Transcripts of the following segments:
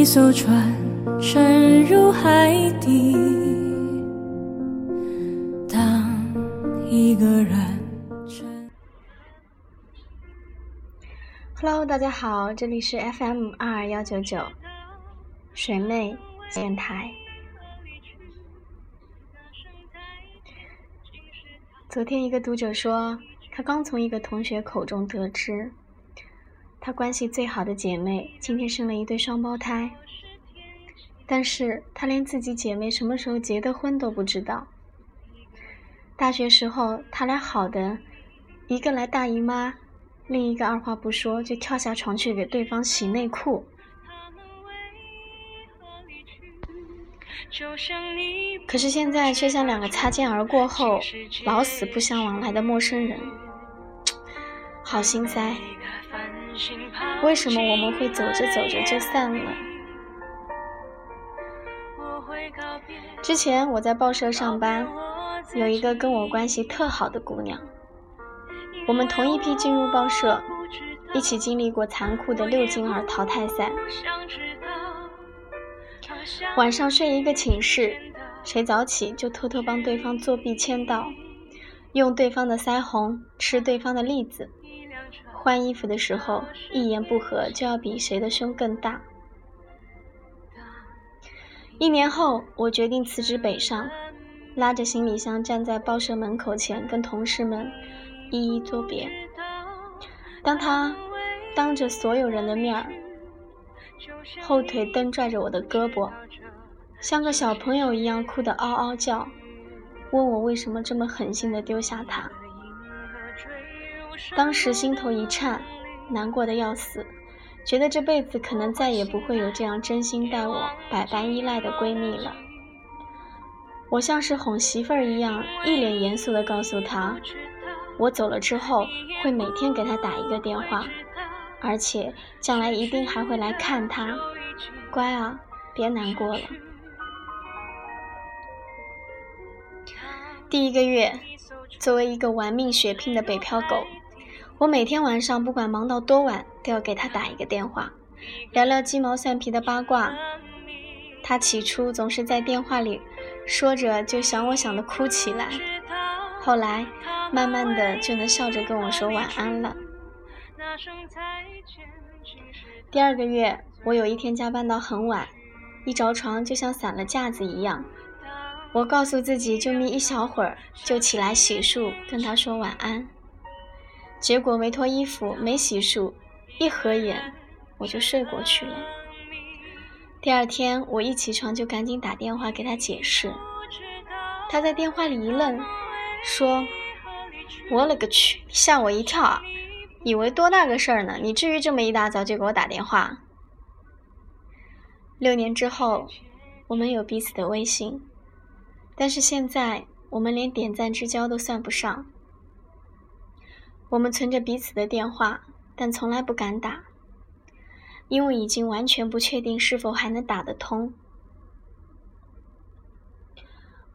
一艘船沉入海底，当一个人。Hello，大家好，这里是 FM 二二幺九九水妹电台。昨天一个读者说，他刚从一个同学口中得知，她关系最好的姐妹今天生了一对双胞胎，但是她连自己姐妹什么时候结的婚都不知道。大学时候，他俩好的，一个来大姨妈。另一个二话不说就跳下床去给对方洗内裤，可是现在却像两个擦肩而过后老死不相往来的陌生人，好心塞。为什么我们会走着走着就散了？之前我在报社上班，有一个跟我关系特好的姑娘。我们同一批进入报社，一起经历过残酷的六进二淘汰赛。晚上睡一个寝室，谁早起就偷偷帮对方作弊签到，用对方的腮红，吃对方的栗子。换衣服的时候，一言不合就要比谁的胸更大。一年后，我决定辞职北上，拉着行李箱站在报社门口前，跟同事们。一一作别。当他当着所有人的面儿，后腿蹬拽着我的胳膊，像个小朋友一样哭得嗷嗷叫，问我为什么这么狠心的丢下他。当时心头一颤，难过的要死，觉得这辈子可能再也不会有这样真心待我、百般依赖的闺蜜了。我像是哄媳妇儿一样，一脸严肃地告诉她。我走了之后，会每天给她打一个电话，而且将来一定还会来看她。乖啊，别难过了。第一个月，作为一个玩命血拼的北漂狗，我每天晚上不管忙到多晚，都要给他打一个电话，聊聊鸡毛蒜皮的八卦。他起初总是在电话里说着，就想我想的哭起来。后来，慢慢的就能笑着跟我说晚安了。第二个月，我有一天加班到很晚，一着床就像散了架子一样。我告诉自己就眯一小会儿，就起来洗漱，跟他说晚安。结果没脱衣服，没洗漱，一合眼我就睡过去了。第二天我一起床就赶紧打电话给他解释，他在电话里一愣。说：“我勒个去，吓我一跳啊！以为多大个事儿呢？你至于这么一大早就给我打电话？”六年之后，我们有彼此的微信，但是现在我们连点赞之交都算不上。我们存着彼此的电话，但从来不敢打，因为已经完全不确定是否还能打得通。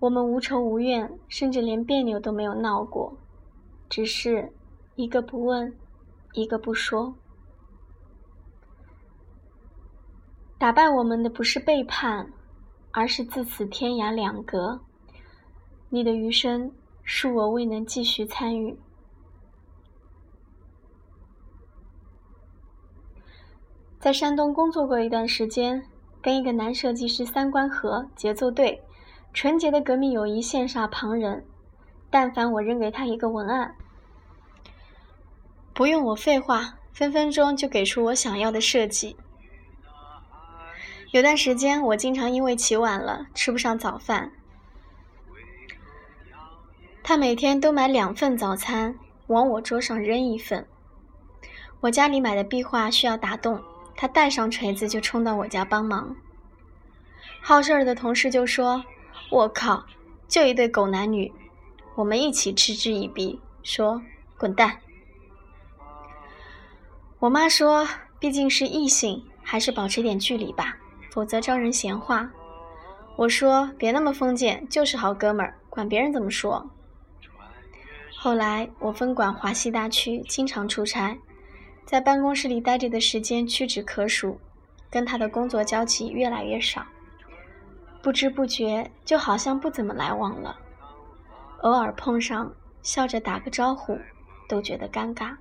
我们无仇无怨，甚至连别扭都没有闹过，只是一个不问，一个不说。打败我们的不是背叛，而是自此天涯两隔。你的余生，恕我未能继续参与。在山东工作过一段时间，跟一个男设计师三观合，节奏对。纯洁的革命友谊羡煞旁人，但凡我扔给他一个文案，不用我废话，分分钟就给出我想要的设计。有段时间，我经常因为起晚了吃不上早饭，他每天都买两份早餐往我桌上扔一份。我家里买的壁画需要打洞，他带上锤子就冲到我家帮忙。好事儿的同事就说。我靠，就一对狗男女，我们一起嗤之以鼻，说滚蛋。我妈说，毕竟是异性，还是保持点距离吧，否则招人闲话。我说别那么封建，就是好哥们儿，管别人怎么说。后来我分管华西大区，经常出差，在办公室里待着的时间屈指可数，跟他的工作交集越来越少，不知不觉就好像不怎么来往了。偶尔碰上，笑着打个招呼，都觉得尴尬。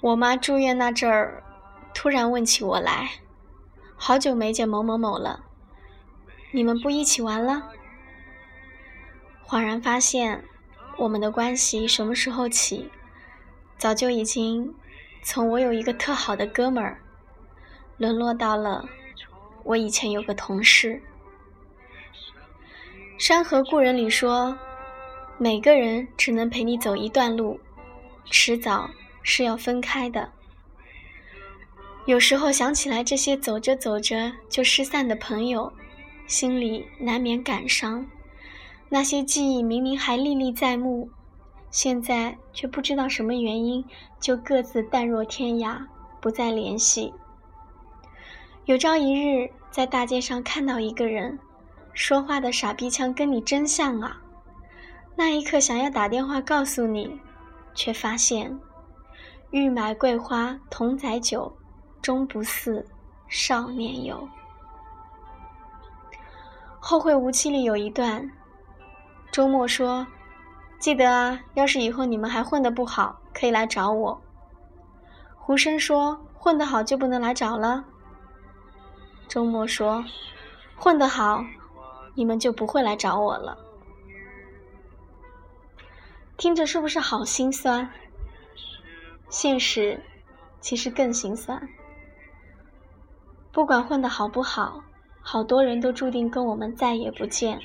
我妈住院那阵儿，突然问起我来：“好久没见某某某了，你们不一起玩了？”恍然发现，我们的关系什么时候起，早就已经从我有一个特好的哥们儿，沦落到了我以前有个同事。《山河故人》里说：“每个人只能陪你走一段路，迟早是要分开的。”有时候想起来这些走着走着就失散的朋友，心里难免感伤。那些记忆明明还历历在目，现在却不知道什么原因就各自淡若天涯，不再联系。有朝一日在大街上看到一个人。说话的傻逼腔跟你真像啊！那一刻想要打电话告诉你，却发现欲买桂花同载酒，终不似少年游。后会无期里有一段，周末说：“记得啊，要是以后你们还混得不好，可以来找我。”胡生说：“混得好就不能来找了。”周末说：“混得好。”你们就不会来找我了。听着是不是好心酸？现实其实更心酸。不管混得好不好，好多人都注定跟我们再也不见。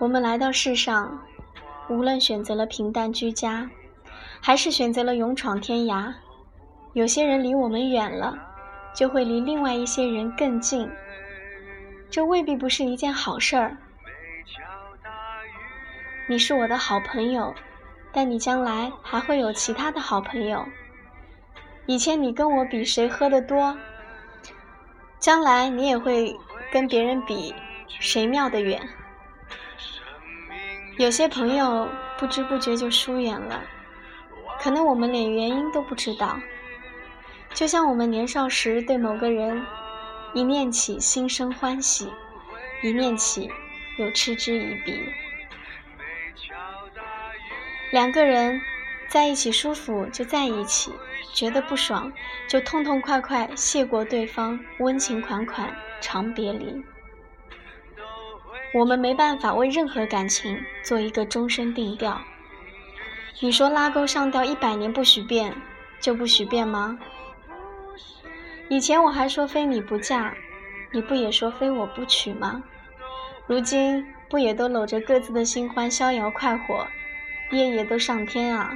我们来到世上，无论选择了平淡居家，还是选择了勇闯天涯，有些人离我们远了，就会离另外一些人更近。这未必不是一件好事儿。你是我的好朋友，但你将来还会有其他的好朋友。以前你跟我比谁喝得多，将来你也会跟别人比谁尿得远。有些朋友不知不觉就疏远了，可能我们连原因都不知道。就像我们年少时对某个人。一念起，心生欢喜；一念起，又嗤之以鼻。两个人在一起舒服就在一起，觉得不爽就痛痛快快谢过对方，温情款款长别离。我们没办法为任何感情做一个终身定调。你说拉钩上吊一百年不许变，就不许变吗？以前我还说非你不嫁，你不也说非我不娶吗？如今不也都搂着各自的新欢逍遥快活，夜夜都上天啊？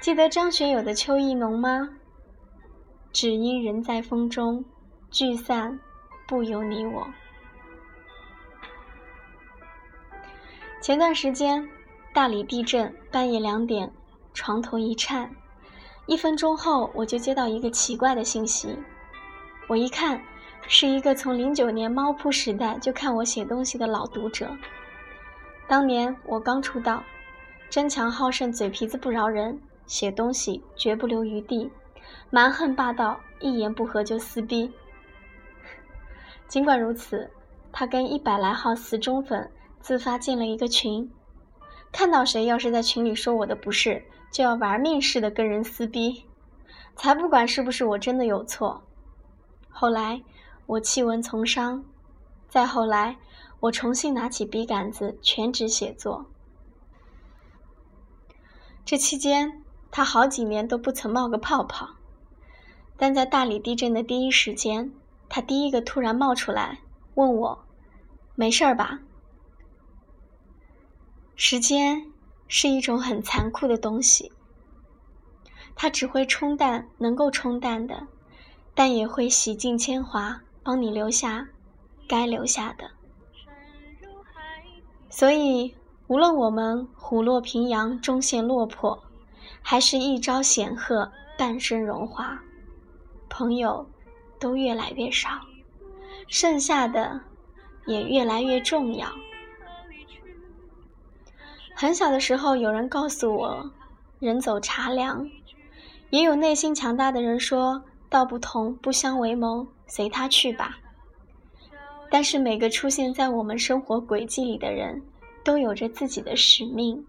记得张学友的《秋意浓》吗？只因人在风中，聚散不由你我。前段时间大理地震，半夜两点，床头一颤。一分钟后，我就接到一个奇怪的信息。我一看，是一个从零九年猫扑时代就看我写东西的老读者。当年我刚出道，争强好胜，嘴皮子不饶人，写东西绝不留余地，蛮横霸道，一言不合就撕逼。尽管如此，他跟一百来号死忠粉自发建了一个群，看到谁要是在群里说我的不是。就要玩命似的跟人撕逼，才不管是不是我真的有错。后来我弃文从商，再后来我重新拿起笔杆子全职写作。这期间他好几年都不曾冒个泡泡，但在大理地震的第一时间，他第一个突然冒出来问我：“没事吧？”时间。是一种很残酷的东西，它只会冲淡能够冲淡的，但也会洗尽铅华，帮你留下该留下的。所以，无论我们虎落平阳终陷落魄，还是一朝显赫半生荣华，朋友都越来越少，剩下的也越来越重要。很小的时候，有人告诉我，人走茶凉，也有内心强大的人说：“道不同不相为谋，随他去吧。”但是每个出现在我们生活轨迹里的人，都有着自己的使命。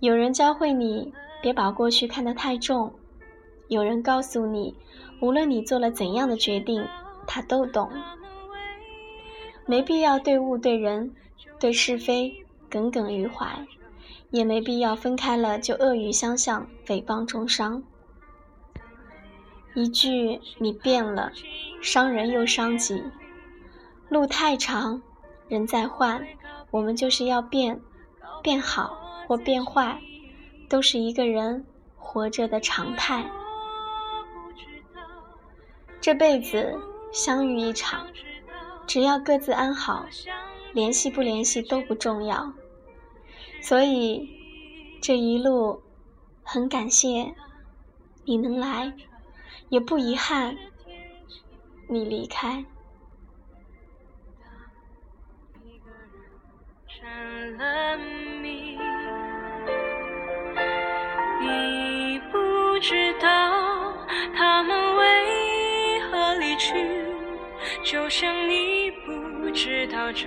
有人教会你别把过去看得太重，有人告诉你，无论你做了怎样的决定，他都懂。没必要对物对人、对是非耿耿于怀，也没必要分开了就恶语相向、诽谤重伤。一句“你变了”，伤人又伤己。路太长，人在换，我们就是要变，变好或变坏，都是一个人活着的常态。这辈子相遇一场，只要各自安好，联系不联系都不重要。所以这一路很感谢你能来，也不遗憾你离开。你不知道他们为何离去，就像你不知道这